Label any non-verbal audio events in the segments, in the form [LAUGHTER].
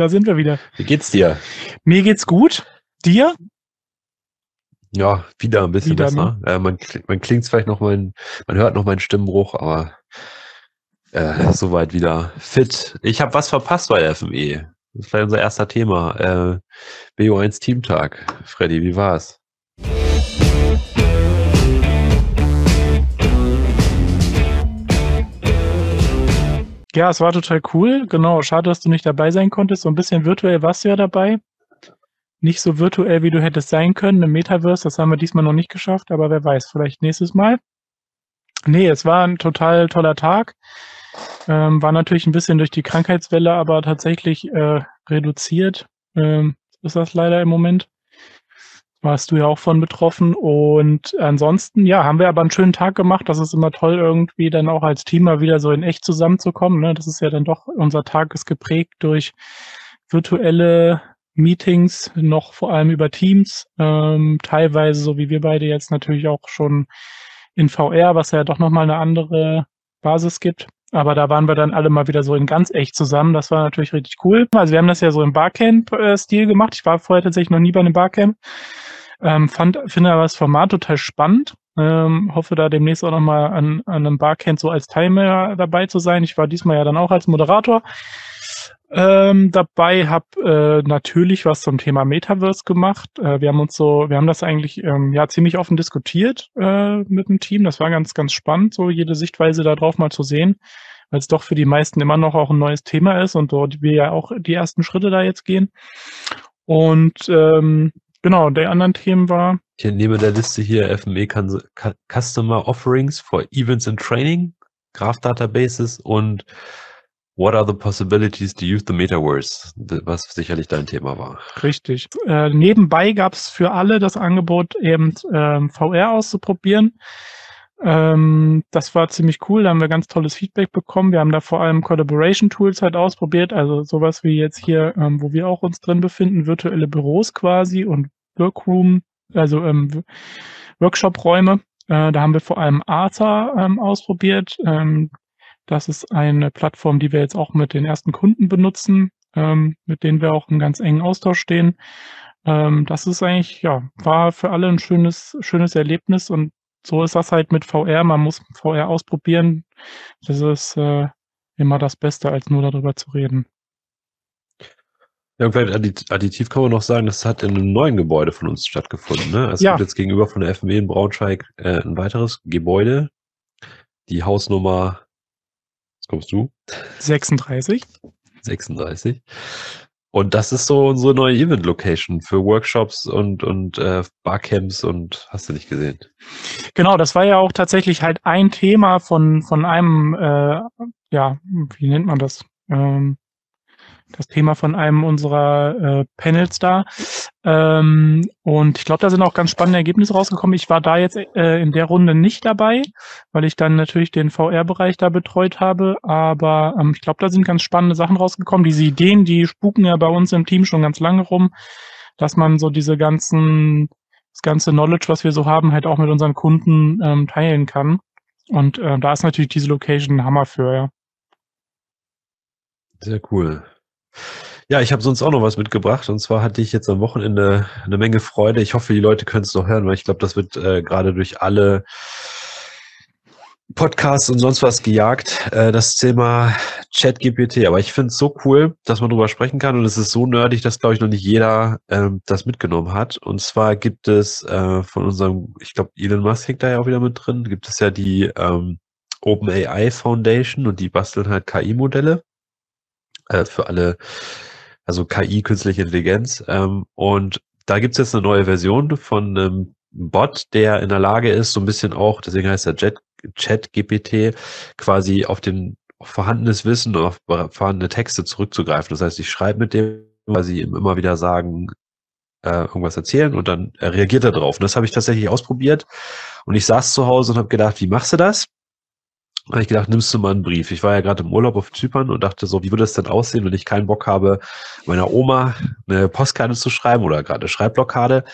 Da sind wir wieder. Wie geht's dir? Mir geht's gut. Dir? Ja, wieder ein bisschen Wieder, besser. Äh, man, man klingt vielleicht noch mein, man hört noch meinen Stimmbruch, aber äh, soweit wieder fit. Ich habe was verpasst bei FME. Das ist vielleicht unser erster Thema. Äh, BO1 Teamtag. Freddy, wie war's? Ja, es war total cool. Genau. Schade, dass du nicht dabei sein konntest. So ein bisschen virtuell warst du ja dabei. Nicht so virtuell, wie du hättest sein können im Metaverse. Das haben wir diesmal noch nicht geschafft, aber wer weiß, vielleicht nächstes Mal. Nee, es war ein total toller Tag. Ähm, war natürlich ein bisschen durch die Krankheitswelle, aber tatsächlich äh, reduziert. Ähm, ist das leider im Moment. Warst du ja auch von betroffen. Und ansonsten, ja, haben wir aber einen schönen Tag gemacht. Das ist immer toll, irgendwie dann auch als Team mal wieder so in echt zusammenzukommen. Ne? Das ist ja dann doch, unser Tag ist geprägt durch virtuelle Meetings, noch vor allem über Teams. Ähm, teilweise, so wie wir beide jetzt natürlich auch schon in VR, was ja doch nochmal eine andere Basis gibt. Aber da waren wir dann alle mal wieder so in ganz echt zusammen. Das war natürlich richtig cool. Also wir haben das ja so im Barcamp-Stil gemacht. Ich war vorher tatsächlich noch nie bei einem Barcamp. Ähm, fand, finde aber das Format total spannend. Ähm, hoffe da demnächst auch nochmal an, an einem Barcamp so als Teilnehmer dabei zu sein. Ich war diesmal ja dann auch als Moderator ähm, dabei, habe äh, natürlich was zum Thema Metaverse gemacht. Äh, wir haben uns so, wir haben das eigentlich ähm, ja ziemlich offen diskutiert äh, mit dem Team. Das war ganz, ganz spannend, so jede Sichtweise darauf mal zu sehen, weil es doch für die meisten immer noch auch ein neues Thema ist und dort wir ja auch die ersten Schritte da jetzt gehen. Und ähm, genau, der anderen Themen war Ich nehme der Liste hier FME Cus- Cu- Customer Offerings for Events and Training, Graph Databases und What are the possibilities to use the Metaverse? Was sicherlich dein Thema war. Richtig. Äh, nebenbei gab es für alle das Angebot, eben ähm, VR auszuprobieren. Ähm, das war ziemlich cool. Da haben wir ganz tolles Feedback bekommen. Wir haben da vor allem Collaboration Tools halt ausprobiert, also sowas wie jetzt hier, ähm, wo wir auch uns drin befinden, virtuelle Büros quasi und Workroom, also ähm, Workshop-Räume. Äh, da haben wir vor allem Arthur ähm, ausprobiert. Ähm, das ist eine Plattform, die wir jetzt auch mit den ersten Kunden benutzen, ähm, mit denen wir auch im ganz engen Austausch stehen. Das ist eigentlich, ja, war für alle ein schönes, schönes Erlebnis und so ist das halt mit VR. Man muss VR ausprobieren. Das ist äh, immer das Beste, als nur darüber zu reden. Ja, und vielleicht addit- additiv kann man noch sagen, das hat in einem neuen Gebäude von uns stattgefunden. Ne? Es Ja. gibt jetzt gegenüber von der FME in Braunschweig äh, ein weiteres Gebäude. Die Hausnummer, jetzt kommst du, 36. 36. Und das ist so unsere neue Event-Location für Workshops und, und äh, Barcamps und hast du nicht gesehen. Genau, das war ja auch tatsächlich halt ein Thema von, von einem, äh, ja, wie nennt man das? Ähm, das Thema von einem unserer äh, Panels da. Ähm, und ich glaube, da sind auch ganz spannende Ergebnisse rausgekommen. Ich war da jetzt äh, in der Runde nicht dabei, weil ich dann natürlich den VR-Bereich da betreut habe. Aber ähm, ich glaube, da sind ganz spannende Sachen rausgekommen. Diese Ideen, die spuken ja bei uns im Team schon ganz lange rum, dass man so diese ganzen, das ganze Knowledge, was wir so haben, halt auch mit unseren Kunden ähm, teilen kann. Und äh, da ist natürlich diese Location ein Hammer für, ja. Sehr cool. Ja, ich habe sonst auch noch was mitgebracht. Und zwar hatte ich jetzt am Wochenende eine Menge Freude. Ich hoffe, die Leute können es noch hören, weil ich glaube, das wird äh, gerade durch alle Podcasts und sonst was gejagt. Äh, das Thema ChatGPT. Aber ich finde es so cool, dass man drüber sprechen kann. Und es ist so nerdig, dass, glaube ich, noch nicht jeder ähm, das mitgenommen hat. Und zwar gibt es äh, von unserem, ich glaube, Elon Musk hängt da ja auch wieder mit drin, gibt es ja die ähm, OpenAI Foundation und die basteln halt KI-Modelle äh, für alle, also KI, künstliche Intelligenz. Ähm, und da gibt's jetzt eine neue Version von einem Bot, der in der Lage ist, so ein bisschen auch, deswegen heißt er Jet, Chat GPT, quasi auf den auf vorhandenes Wissen, auf vorhandene Texte zurückzugreifen. Das heißt, ich schreibe mit dem quasi ihm immer wieder sagen, äh, irgendwas erzählen und dann äh, reagiert er drauf. Und das habe ich tatsächlich ausprobiert. Und ich saß zu Hause und habe gedacht, wie machst du das? Habe ich gedacht, nimmst du mal einen Brief. Ich war ja gerade im Urlaub auf Zypern und dachte so, wie würde es denn aussehen, wenn ich keinen Bock habe, meiner Oma eine Postkarte zu schreiben oder gerade eine Schreibblockade.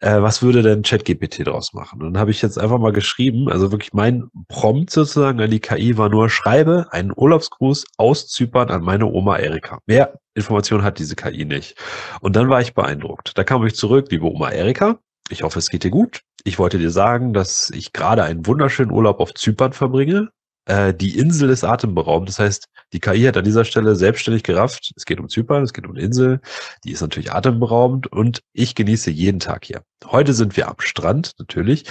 äh, was würde denn ChatGPT draus machen? Und dann habe ich jetzt einfach mal geschrieben, also wirklich mein Prompt sozusagen an die KI war nur, schreibe einen Urlaubsgruß aus Zypern an meine Oma Erika. Mehr Information hat diese KI nicht. Und dann war ich beeindruckt. Da kam ich zurück, liebe Oma Erika, ich hoffe, es geht dir gut. Ich wollte dir sagen, dass ich gerade einen wunderschönen Urlaub auf Zypern verbringe. Äh, die Insel ist atemberaubend. Das heißt, die KI hat an dieser Stelle selbstständig gerafft. Es geht um Zypern, es geht um eine Insel. Die ist natürlich atemberaubend und ich genieße jeden Tag hier. Heute sind wir am Strand, natürlich.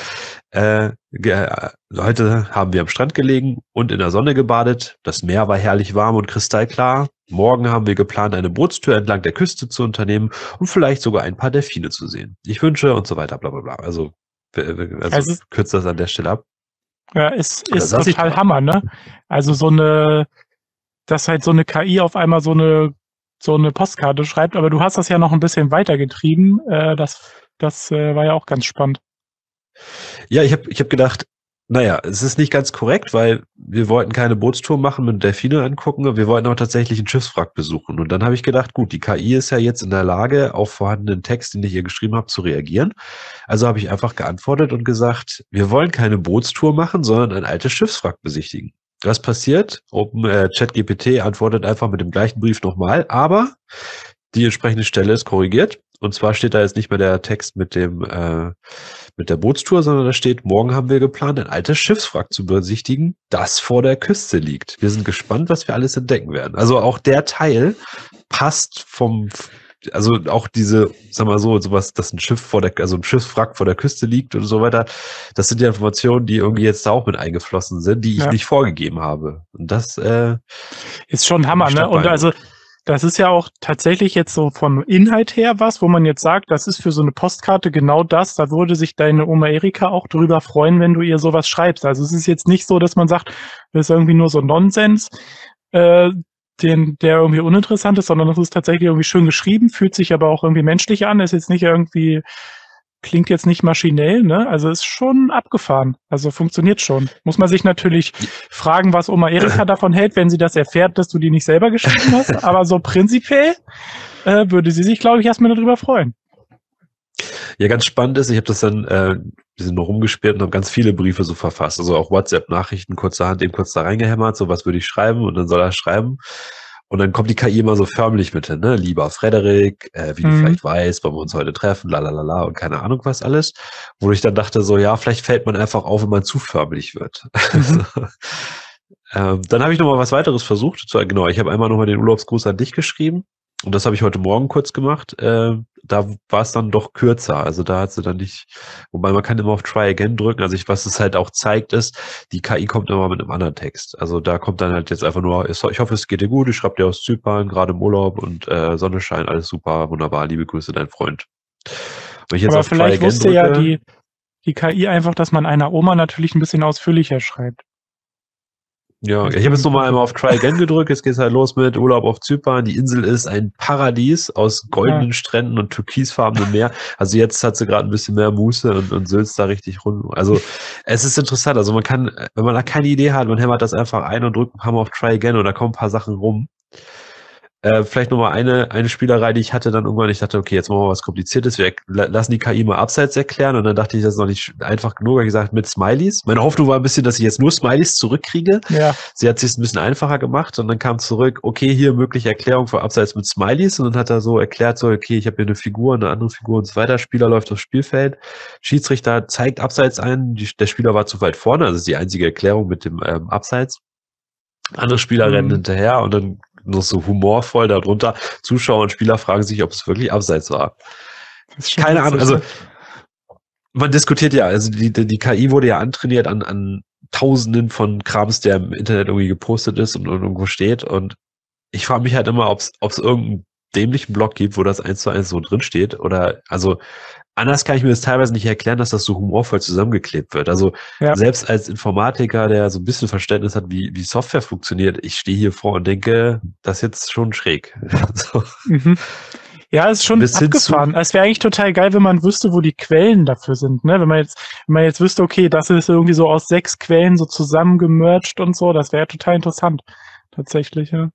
Äh, heute haben wir am Strand gelegen und in der Sonne gebadet. Das Meer war herrlich warm und kristallklar. Morgen haben wir geplant, eine Bootstour entlang der Küste zu unternehmen und vielleicht sogar ein paar Delfine zu sehen. Ich wünsche und so weiter, bla bla bla. Also, also, also kürzt das an der Stelle ab. Ja, ist, ist total Hammer, ne? Also so eine, dass halt so eine KI auf einmal so eine, so eine Postkarte schreibt, aber du hast das ja noch ein bisschen weitergetrieben. Äh, das das äh, war ja auch ganz spannend. Ja, ich habe ich hab gedacht, naja, es ist nicht ganz korrekt, weil wir wollten keine Bootstour machen und Delfine angucken, wir wollten auch tatsächlich einen Schiffswrack besuchen. Und dann habe ich gedacht, gut, die KI ist ja jetzt in der Lage, auf vorhandenen Text, den ich ihr geschrieben habe, zu reagieren. Also habe ich einfach geantwortet und gesagt, wir wollen keine Bootstour machen, sondern ein altes Schiffswrack besichtigen. Was passiert? Open äh, ChatGPT antwortet einfach mit dem gleichen Brief nochmal, aber die entsprechende Stelle ist korrigiert. Und zwar steht da jetzt nicht mehr der Text mit dem äh, mit der Bootstour, sondern da steht, morgen haben wir geplant, ein altes Schiffswrack zu besichtigen, das vor der Küste liegt. Wir sind gespannt, was wir alles entdecken werden. Also auch der Teil passt vom, also auch diese, sag mal so, sowas, dass ein Schiff vor der, also ein Schiffswrack vor der Küste liegt und so weiter. Das sind ja Informationen, die irgendwie jetzt da auch mit eingeflossen sind, die ich ja. nicht vorgegeben habe. Und das äh, ist schon Hammer, ne? Und also das ist ja auch tatsächlich jetzt so vom Inhalt her was, wo man jetzt sagt, das ist für so eine Postkarte genau das. Da würde sich deine Oma Erika auch drüber freuen, wenn du ihr sowas schreibst. Also es ist jetzt nicht so, dass man sagt, das ist irgendwie nur so Nonsens, äh, den, der irgendwie uninteressant ist, sondern das ist tatsächlich irgendwie schön geschrieben, fühlt sich aber auch irgendwie menschlich an, ist jetzt nicht irgendwie klingt jetzt nicht maschinell, ne? Also ist schon abgefahren. Also funktioniert schon. Muss man sich natürlich fragen, was Oma Erika [LAUGHS] davon hält, wenn sie das erfährt, dass du die nicht selber geschrieben hast. Aber so prinzipiell äh, würde sie sich, glaube ich, erstmal darüber freuen. Ja, ganz spannend ist, ich habe das dann äh, bisschen noch rumgespielt und habe ganz viele Briefe so verfasst. Also auch WhatsApp-Nachrichten kurzerhand eben kurz da reingehämmert, so was würde ich schreiben und dann soll er schreiben. Und dann kommt die KI immer so förmlich mit hin, ne? Lieber Frederik, äh, wie mhm. du vielleicht weißt, wollen wir uns heute treffen, la la la la und keine Ahnung was alles. Wo ich dann dachte, so, ja, vielleicht fällt man einfach auf, wenn man zu förmlich wird. [LAUGHS] Mhm. ähm, dann habe ich nochmal was weiteres versucht. Genau, ich habe einmal nochmal den Urlaubsgruß an dich geschrieben. Und das habe ich heute Morgen kurz gemacht. Äh, da war es dann doch kürzer. Also da hat sie dann nicht, wobei man kann immer auf Try Again drücken. Also ich, was es halt auch zeigt, ist, die KI kommt immer mit einem anderen Text. Also da kommt dann halt jetzt einfach nur, ich hoffe, es geht dir gut, ich schreibe dir aus Zypern, gerade im Urlaub und äh, Sonnenschein, alles super, wunderbar, liebe Grüße, dein Freund. Aber vielleicht wusste drücke, ja die, die KI einfach, dass man einer Oma natürlich ein bisschen ausführlicher schreibt. Ja, ich habe jetzt nochmal einmal auf Try Again gedrückt. Jetzt geht's halt los mit Urlaub auf Zypern. Die Insel ist ein Paradies aus goldenen ja. Stränden und türkisfarbenem Meer. Also jetzt hat sie gerade ein bisschen mehr Muße und, und sülzt da richtig rum. Also es ist interessant. Also man kann, wenn man da keine Idee hat, man hämmert das einfach ein und drückt ein paar Mal auf Try Again und da kommen ein paar Sachen rum. Äh, vielleicht nochmal eine, eine Spielerei, die ich hatte dann irgendwann. Ich dachte, okay, jetzt machen wir was Kompliziertes. Wir lassen die KI mal abseits erklären. Und dann dachte ich, das ist noch nicht einfach genug. Ich gesagt, mit Smileys. Meine Hoffnung war ein bisschen, dass ich jetzt nur Smileys zurückkriege. Ja. Sie hat sich ein bisschen einfacher gemacht. Und dann kam zurück, okay, hier mögliche Erklärung für Abseits mit Smileys. Und dann hat er so erklärt, so, okay, ich habe hier eine Figur, eine andere Figur und so weiter. Spieler läuft aufs Spielfeld. Schiedsrichter zeigt Abseits ein. Die, der Spieler war zu weit vorne. Also ist die einzige Erklärung mit dem ähm, Abseits. Andere Spieler mhm. rennen hinterher und dann nur so humorvoll darunter. Zuschauer und Spieler fragen sich, ob es wirklich abseits war. Keine Ahnung, also man diskutiert ja, also die, die, die KI wurde ja antrainiert an, an Tausenden von Krams, der im Internet irgendwie gepostet ist und, und irgendwo steht. Und ich frage mich halt immer, ob es irgendeinen dämlichen Blog gibt, wo das eins zu eins so drin steht. Oder also anders kann ich mir das teilweise nicht erklären, dass das so humorvoll zusammengeklebt wird. Also ja. selbst als Informatiker, der so ein bisschen Verständnis hat, wie, wie Software funktioniert, ich stehe hier vor und denke, das ist jetzt schon schräg. [LAUGHS] so. mhm. Ja, ist schon Bis abgefahren. Es wäre eigentlich total geil, wenn man wüsste, wo die Quellen dafür sind. Ne? Wenn man jetzt, wenn man jetzt wüsste, okay, das ist irgendwie so aus sechs Quellen so zusammengemercht und so, das wäre total interessant. Tatsächlich, ja.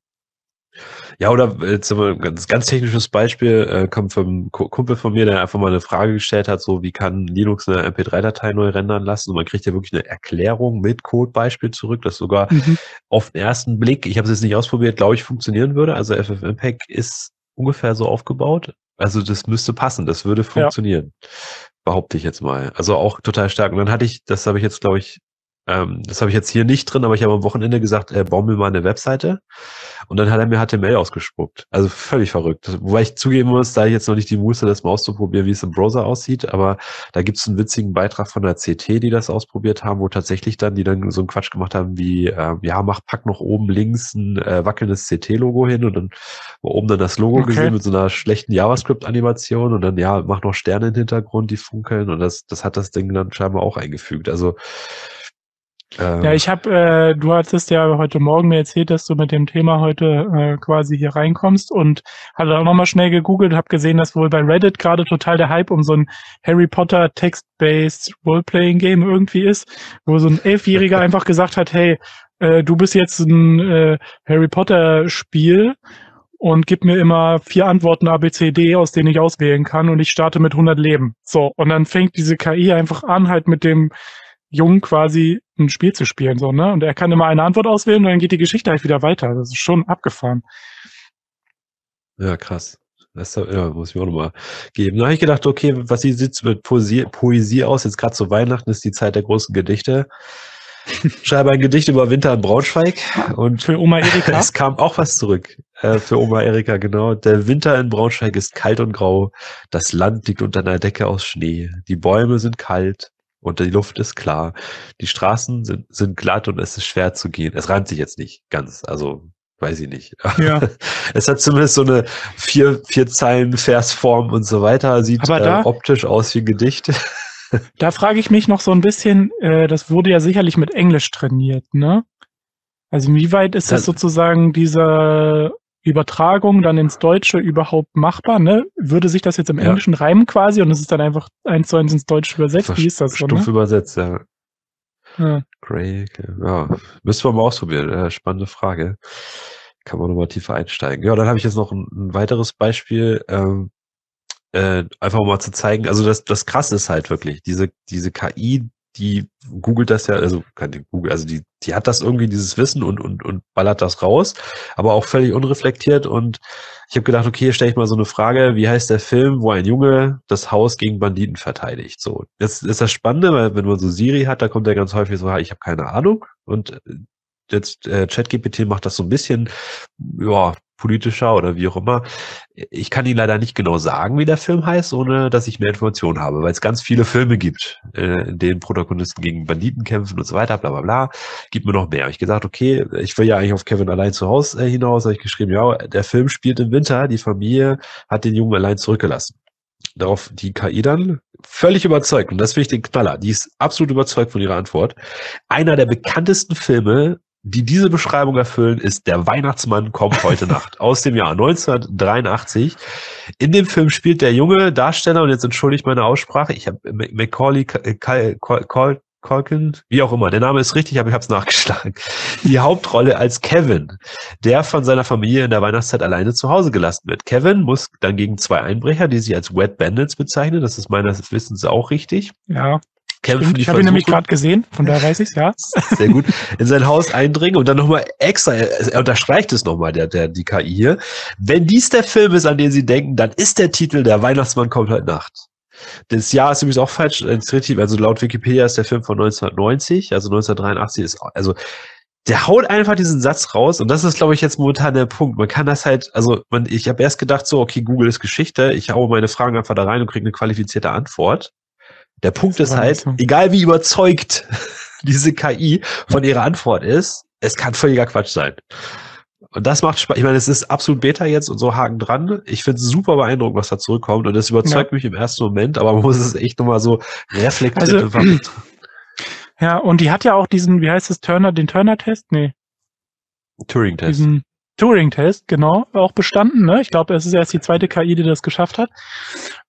Ja, oder jetzt ein ganz, ganz technisches Beispiel, äh, kommt vom Kumpel von mir, der einfach mal eine Frage gestellt hat, so wie kann Linux eine MP3-Datei neu rendern lassen? Und man kriegt ja wirklich eine Erklärung mit Codebeispiel zurück, das sogar mhm. auf den ersten Blick, ich habe es jetzt nicht ausprobiert, glaube ich, funktionieren würde. Also FFmpeg ist ungefähr so aufgebaut. Also das müsste passen, das würde funktionieren. Ja. Behaupte ich jetzt mal. Also auch total stark. Und dann hatte ich, das habe ich jetzt, glaube ich, ähm, das habe ich jetzt hier nicht drin, aber ich habe am Wochenende gesagt, äh, bau mir mal eine Webseite. Und dann hat er mir HTML ausgespuckt. Also völlig verrückt. Wobei ich zugeben muss, da ich jetzt noch nicht die Muße, das mal auszuprobieren, wie es im Browser aussieht. Aber da gibt es einen witzigen Beitrag von der CT, die das ausprobiert haben, wo tatsächlich dann, die dann so einen Quatsch gemacht haben wie, äh, ja, mach, pack noch oben links ein äh, wackelndes CT-Logo hin und dann war oben dann das Logo okay. gesehen mit so einer schlechten JavaScript-Animation und dann, ja, mach noch Sterne im Hintergrund, die funkeln. Und das, das hat das Ding dann scheinbar auch eingefügt. Also ähm, ja, ich habe, äh, du hattest ja heute Morgen mir erzählt, dass du mit dem Thema heute äh, quasi hier reinkommst und hatte auch nochmal schnell gegoogelt, habe gesehen, dass wohl bei Reddit gerade total der Hype um so ein Harry Potter Text-based Role-Playing-Game irgendwie ist, wo so ein Elfjähriger [LAUGHS] einfach gesagt hat, hey, äh, du bist jetzt ein äh, Harry Potter-Spiel und gib mir immer vier Antworten ABCD, aus denen ich auswählen kann und ich starte mit 100 Leben. So, und dann fängt diese KI einfach an, halt mit dem Jungen quasi ein Spiel zu spielen, so, ne? Und er kann immer eine Antwort auswählen und dann geht die Geschichte halt wieder weiter. Das ist schon abgefahren. Ja, krass. Das ja, muss ich auch nochmal geben. Da habe ich gedacht, okay, was sieht mit Poesie, Poesie aus? Jetzt gerade zu Weihnachten ist die Zeit der großen Gedichte. Schreibe ein Gedicht über Winter in Braunschweig und für Oma [LAUGHS] Erika. es kam auch was zurück. Äh, für Oma Erika, genau. Der Winter in Braunschweig ist kalt und grau. Das Land liegt unter einer Decke aus Schnee. Die Bäume sind kalt und die Luft ist klar. Die Straßen sind, sind glatt und es ist schwer zu gehen. Es reimt sich jetzt nicht ganz, also weiß ich nicht. [LAUGHS] Ja. es hat zumindest so eine vier, vier Zeilen Versform und so weiter. Sieht äh, da, äh, optisch aus wie Gedichte. [LAUGHS] da frage ich mich noch so ein bisschen, äh, das wurde ja sicherlich mit Englisch trainiert, ne? Also inwieweit ist das, das sozusagen dieser Übertragung dann ins Deutsche überhaupt machbar? Ne? Würde sich das jetzt im Englischen ja. reimen quasi und es ist dann einfach eins zu eins ins Deutsche übersetzt? Wie ist das so? Stumpf ne? übersetzt, ja. Ja. Craig, ja. Müssen wir mal ausprobieren. Spannende Frage. Kann man nochmal tiefer einsteigen. Ja, dann habe ich jetzt noch ein, ein weiteres Beispiel. Ähm, äh, einfach mal zu zeigen, also das, das krasse ist halt wirklich, diese, diese KI, die googelt das ja, also kann die Google, also die, die hat das irgendwie, dieses Wissen und, und, und ballert das raus, aber auch völlig unreflektiert. Und ich habe gedacht, okay, stelle ich mal so eine Frage, wie heißt der Film, wo ein Junge das Haus gegen Banditen verteidigt? So, jetzt ist das Spannende, weil wenn man so Siri hat, da kommt ja ganz häufig so, ich habe keine Ahnung. Und äh, jetzt äh, ChatGPT macht das so ein bisschen, ja, politischer oder wie auch immer. Ich kann Ihnen leider nicht genau sagen, wie der Film heißt, ohne dass ich mehr Informationen habe, weil es ganz viele Filme gibt, äh, in denen Protagonisten gegen Banditen kämpfen und so weiter, bla bla bla. Gibt mir noch mehr. Hab ich gesagt, okay, ich will ja eigentlich auf Kevin allein zu Hause äh, hinaus, habe ich geschrieben, ja, der Film spielt im Winter, die Familie hat den Jungen allein zurückgelassen. Darauf die KI dann völlig überzeugt, und das finde ich den Knaller, die ist absolut überzeugt von ihrer Antwort. Einer der bekanntesten Filme die diese Beschreibung erfüllen, ist Der Weihnachtsmann kommt heute [LAUGHS] Nacht aus dem Jahr 1983. In dem Film spielt der junge Darsteller, und jetzt entschuldige ich meine Aussprache, ich habe Macaulay Culkin, wie auch immer, der Name ist richtig, aber ich habe es nachgeschlagen. Die Hauptrolle als Kevin, der von seiner Familie in der Weihnachtszeit alleine zu Hause gelassen wird. Kevin muss dann gegen zwei Einbrecher, die sich als Wet Bandits bezeichnen, das ist meines Wissens auch richtig. Ja kämpfen. ich habe ihn nämlich gerade gesehen, von daher weiß ich ja. [LAUGHS] Sehr gut. In sein Haus eindringen und dann nochmal extra, er unterstreicht es nochmal, der, der, die KI hier. Wenn dies der Film ist, an den Sie denken, dann ist der Titel Der Weihnachtsmann kommt heute Nacht. Das Jahr ist übrigens auch falsch, also laut Wikipedia ist der Film von 1990, also 1983 ist, also der haut einfach diesen Satz raus und das ist, glaube ich, jetzt momentan der Punkt. Man kann das halt, also man, ich habe erst gedacht, so, okay, Google ist Geschichte, ich haue meine Fragen einfach da rein und kriege eine qualifizierte Antwort. Der Punkt ist halt, egal wie überzeugt [LAUGHS] diese KI von ihrer Antwort ist, es kann völliger Quatsch sein. Und das macht Spaß. Ich meine, es ist absolut Beta jetzt und so Haken dran. Ich finde es super beeindruckend, was da zurückkommt. Und das überzeugt ja. mich im ersten Moment, aber man muss es echt nochmal so reflektiert also, [CLEARS THROAT] Ja, und die hat ja auch diesen, wie heißt es, Turner, den Turner-Test? Nee. Turing-Test. Diesen Turing-Test, genau, auch bestanden. Ne? Ich glaube, es ist erst die zweite KI, die das geschafft hat.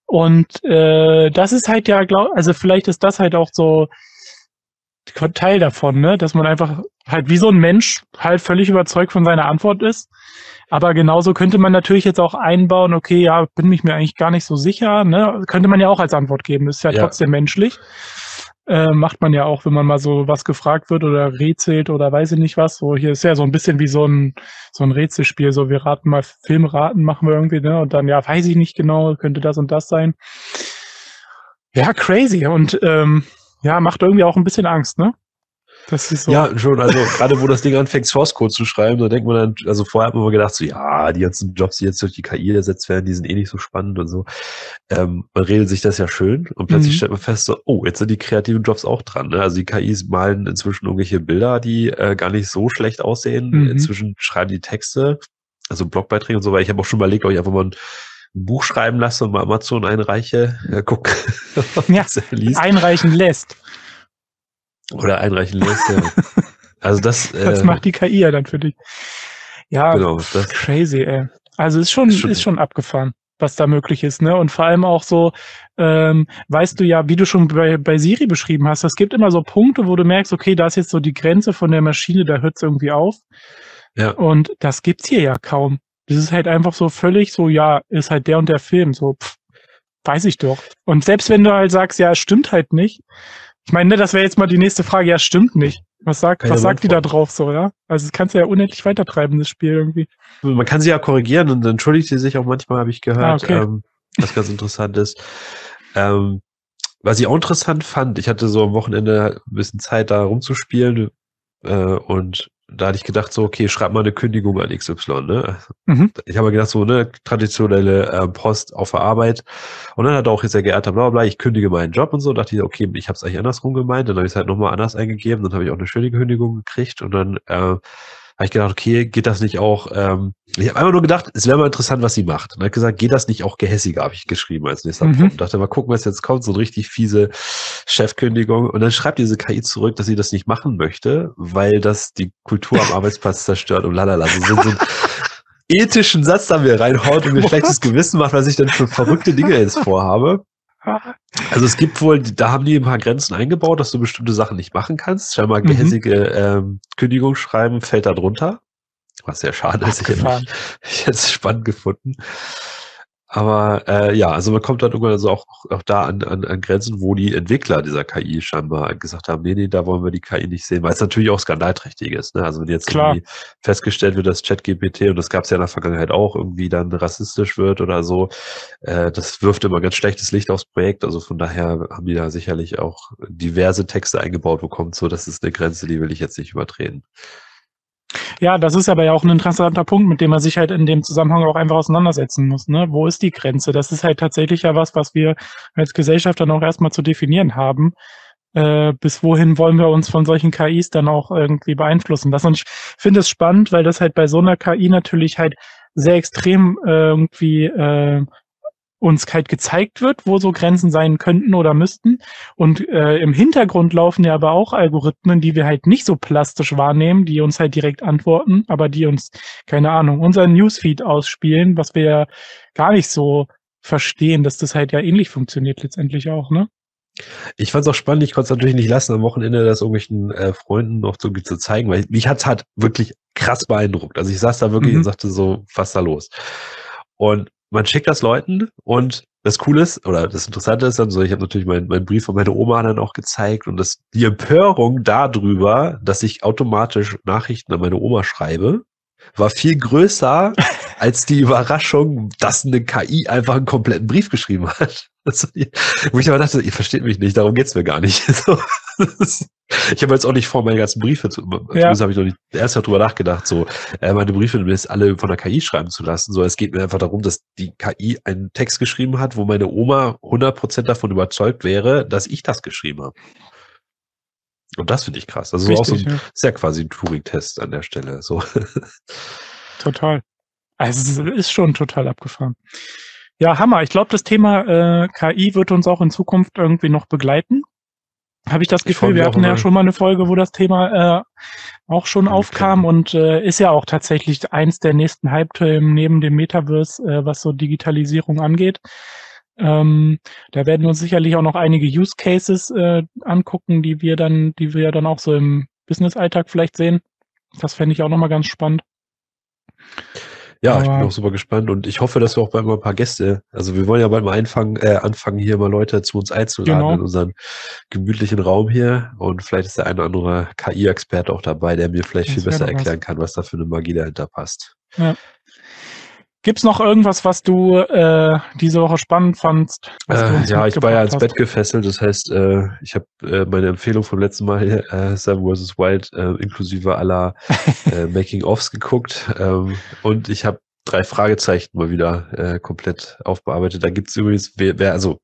Und äh, das ist halt ja, glaub, also vielleicht ist das halt auch so Teil davon, ne, dass man einfach halt wie so ein Mensch halt völlig überzeugt von seiner Antwort ist. Aber genauso könnte man natürlich jetzt auch einbauen, okay, ja, bin ich mir eigentlich gar nicht so sicher, ne? Könnte man ja auch als Antwort geben, ist ja, ja. trotzdem menschlich. Äh, macht man ja auch, wenn man mal so was gefragt wird oder rätselt oder weiß ich nicht was. So, hier ist ja so ein bisschen wie so ein, so ein Rätselspiel. So, wir raten mal Filmraten, machen wir irgendwie, ne? Und dann, ja, weiß ich nicht genau, könnte das und das sein. Ja, crazy. Und ähm, ja, macht irgendwie auch ein bisschen Angst, ne? Das ist so. Ja, schon. Also gerade wo das Ding anfängt, Source Code zu schreiben, da denkt man dann, also vorher hat man immer gedacht, so ja, die ganzen Jobs, die jetzt durch die KI ersetzt werden, die sind eh nicht so spannend und so. Ähm, man redet sich das ja schön und plötzlich mhm. stellt man fest, so, oh, jetzt sind die kreativen Jobs auch dran. Ne? Also die KIs malen inzwischen irgendwelche Bilder, die äh, gar nicht so schlecht aussehen. Mhm. Inzwischen schreiben die Texte, also Blogbeiträge und so, weil ich habe auch schon überlegt, ob ich einfach mal ein Buch schreiben lasse und mal Amazon einreiche. [LAUGHS] Ja, guck. ja, einreichen lässt. Oder einreichen lässt, ja. [LAUGHS] Also das. das äh, macht die KI ja dann für dich. Ja, genau, das, crazy, ey. Also ist schon, ist schon, ist schon abgefahren, was da möglich ist, ne? Und vor allem auch so, ähm, weißt du ja, wie du schon bei, bei Siri beschrieben hast, es gibt immer so Punkte, wo du merkst, okay, da ist jetzt so die Grenze von der Maschine, da hört es irgendwie auf. Ja. Und das gibt's hier ja kaum. Das ist halt einfach so völlig so, ja, ist halt der und der Film, so, pff, weiß ich doch. Und selbst wenn du halt sagst, ja, es stimmt halt nicht. Ich meine, ne, das wäre jetzt mal die nächste Frage, ja, stimmt nicht. Was sagt, was sagt die da drauf so, ja? Also das kannst du ja unendlich weitertreiben, das Spiel irgendwie. Man kann sie ja korrigieren und entschuldigt sie sich auch manchmal, habe ich gehört, ah, okay. ähm, was ganz interessant ist. Ähm, was ich auch interessant fand, ich hatte so am Wochenende ein bisschen Zeit, da rumzuspielen äh, und da hatte ich gedacht, so, okay, schreib mal eine Kündigung an XY, ne? Mhm. Ich habe gedacht, so, ne, traditionelle äh, Post auf der Arbeit. Und dann hat er auch jetzt sehr geehrter, bla, bla, bla, ich kündige meinen Job und so. Da dachte ich, okay, ich habe es eigentlich andersrum gemeint. Dann habe ich es halt nochmal anders eingegeben. Dann habe ich auch eine schöne Kündigung gekriegt. Und dann äh, habe ich gedacht, okay, geht das nicht auch, ähm, ich habe einfach nur gedacht, es wäre mal interessant, was sie macht. Und hat gesagt, geht das nicht auch gehässiger, habe ich geschrieben als nächster mhm. Punkt. Dachte mal gucken, was jetzt kommt, so eine richtig fiese Chefkündigung. Und dann schreibt diese KI zurück, dass sie das nicht machen möchte, weil das die Kultur am [LAUGHS] Arbeitsplatz zerstört und lalala. Also so, so einen ethischen Satz da mir reinhaut und mir [LAUGHS] schlechtes Gewissen macht, was ich dann für verrückte Dinge jetzt vorhabe. Also es gibt wohl, da haben die ein paar Grenzen eingebaut, dass du bestimmte Sachen nicht machen kannst. Scheinbar mhm. gehässige ähm, Kündigungsschreiben fällt da drunter. Was sehr schade ist. Ich hätte es [LAUGHS] spannend gefunden. Aber äh, ja, also man kommt dann irgendwann also auch, auch da an, an, an Grenzen, wo die Entwickler dieser KI scheinbar gesagt haben, nee, nee, da wollen wir die KI nicht sehen, weil es natürlich auch skandalträchtig ist. Ne? Also wenn jetzt Klar. irgendwie festgestellt wird, dass ChatGPT, und das gab es ja in der Vergangenheit auch, irgendwie dann rassistisch wird oder so, äh, das wirft immer ganz schlechtes Licht aufs Projekt. Also von daher haben die da sicherlich auch diverse Texte eingebaut bekommen, so das ist eine Grenze, die will ich jetzt nicht übertreten. Ja, das ist aber ja auch ein interessanter Punkt, mit dem man sich halt in dem Zusammenhang auch einfach auseinandersetzen muss. Ne? Wo ist die Grenze? Das ist halt tatsächlich ja was, was wir als Gesellschaft dann auch erstmal zu definieren haben. Äh, bis wohin wollen wir uns von solchen KIs dann auch irgendwie beeinflussen lassen? Und ich finde es spannend, weil das halt bei so einer KI natürlich halt sehr extrem äh, irgendwie äh, uns halt gezeigt wird, wo so Grenzen sein könnten oder müssten. Und äh, im Hintergrund laufen ja aber auch Algorithmen, die wir halt nicht so plastisch wahrnehmen, die uns halt direkt antworten, aber die uns, keine Ahnung, unseren Newsfeed ausspielen, was wir ja gar nicht so verstehen, dass das halt ja ähnlich funktioniert letztendlich auch, ne? Ich fand es auch spannend, ich konnte es natürlich nicht lassen, am Wochenende das irgendwelchen äh, Freunden noch so zu zeigen, weil mich hat es halt wirklich krass beeindruckt. Also ich saß da wirklich mhm. und sagte so, was da los? Und man schickt das Leuten und das Coole ist, oder das Interessante ist dann so, ich habe natürlich meinen mein Brief von meiner Oma dann auch gezeigt und das, die Empörung darüber, dass ich automatisch Nachrichten an meine Oma schreibe, war viel größer [LAUGHS] als die Überraschung, dass eine KI einfach einen kompletten Brief geschrieben hat. Wo ich aber dachte, ihr versteht mich nicht, darum geht's mir gar nicht. [LAUGHS] ich habe jetzt auch nicht vor, meine ganzen Briefe zu, ja. habe ich noch nicht erst darüber nachgedacht, so äh, meine Briefe jetzt alle von der KI schreiben zu lassen. So, es geht mir einfach darum, dass die KI einen Text geschrieben hat, wo meine Oma 100% davon überzeugt wäre, dass ich das geschrieben habe. Und das finde ich krass. Also Richtig, auch so ein, ja. ist ja quasi ein Turing-Test an der Stelle. So. Total. Also es ist schon total abgefahren. Ja, Hammer. Ich glaube, das Thema äh, KI wird uns auch in Zukunft irgendwie noch begleiten. Habe ich das Gefühl, ich wir hatten ja schon mal eine Folge, wo das Thema äh, auch schon okay. aufkam und äh, ist ja auch tatsächlich eins der nächsten Hype-Themen neben dem Metaverse, äh, was so Digitalisierung angeht. Ähm, da werden wir uns sicherlich auch noch einige Use Cases äh, angucken, die wir dann, die wir dann auch so im Business-Alltag vielleicht sehen. Das fände ich auch nochmal ganz spannend. Ja, Aber- ich bin auch super gespannt und ich hoffe, dass wir auch bald mal ein paar Gäste, also wir wollen ja bald mal einfangen, äh, anfangen, hier mal Leute zu uns einzuladen Genau. in unseren gemütlichen Raum hier und vielleicht ist der ein oder andere KI-Experte auch dabei, der mir vielleicht Das viel besser doch was. erklären kann, was da für eine Magie dahinter passt. Gibt's noch irgendwas, was du äh, diese Woche spannend fandst? Äh, ja, ich war ja ins Bett gefesselt, das heißt, äh, ich habe äh, meine Empfehlung vom letzten Mal, äh, Seven vs. Wild, äh, inklusive aller äh, [LAUGHS] Making-ofs geguckt ähm, und ich habe drei Fragezeichen mal wieder äh, komplett aufbearbeitet. Da gibt's übrigens, wer, wer also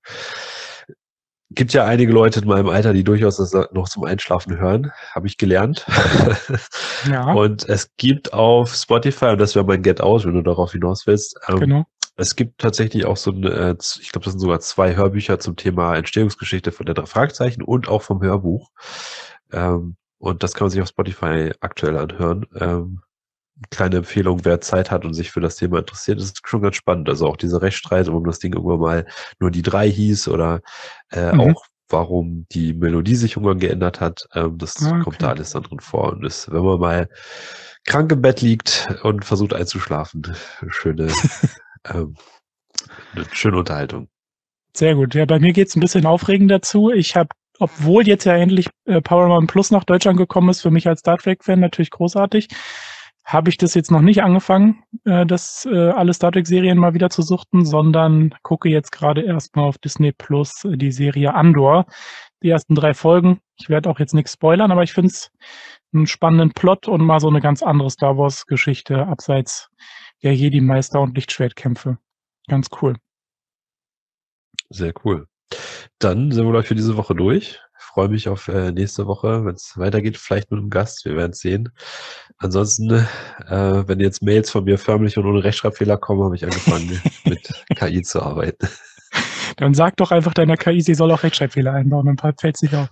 gibt ja einige Leute in meinem Alter, die durchaus das noch zum Einschlafen hören, habe ich gelernt. [LAUGHS] Ja, Und es gibt auf Spotify, und das wäre mein Get Out, wenn du darauf hinaus willst, ähm, genau. es gibt tatsächlich auch so ein, äh, ich glaube, das sind sogar zwei Hörbücher zum Thema Entstehungsgeschichte von der drei Fragezeichen und auch vom Hörbuch. Ähm, und das kann man sich auf Spotify aktuell anhören. Ähm, kleine Empfehlung, wer Zeit hat und sich für das Thema interessiert, ist schon ganz spannend. Also auch diese Rechtsstreit, warum das Ding irgendwann mal nur die drei hieß oder äh, Mhm. auch warum die Melodie sich irgendwann geändert hat, ähm, das Ah, kommt okay. da alles dann drin vor. Und ist, wenn man mal krank im Bett liegt und versucht einzuschlafen, schöne, [LAUGHS] ähm, eine schöne Unterhaltung. Sehr gut. Ja, bei mir geht's ein bisschen aufregend dazu. Ich habe, obwohl jetzt ja endlich äh, Paramount Plus nach Deutschland gekommen ist, für mich als Star Trek-Fan natürlich großartig, habe ich das jetzt noch nicht angefangen, äh, das äh, alle Star Trek-Serien mal wieder zu suchten, sondern gucke jetzt gerade erstmal auf Disney Plus äh, die Serie Andor. Die ersten drei Folgen. Ich werde auch jetzt nichts spoilern, aber ich finde es einen spannenden Plot und mal so eine ganz andere Star Wars-Geschichte abseits der Jedi-Meister und Lichtschwertkämpfe. Ganz cool. Sehr cool. Dann sind wir, glaube ich, für diese Woche durch. Ich freue mich auf äh, nächste Woche, wenn es weitergeht, vielleicht mit einem Gast. Wir werden es sehen. Ansonsten, äh, wenn jetzt Mails von mir förmlich und ohne Rechtschreibfehler kommen, habe ich angefangen, [LAUGHS] mit KI zu arbeiten. Dann sag doch einfach deiner KI, sie soll auch Rechtschreibfehler einbauen, dann fällt sie nicht auf.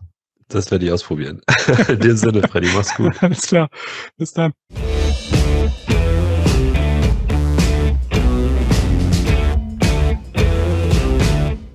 Das werde ich ausprobieren. [LAUGHS] In dem Sinne, Freddy, mach's gut. [LAUGHS] Alles klar. Bis dann.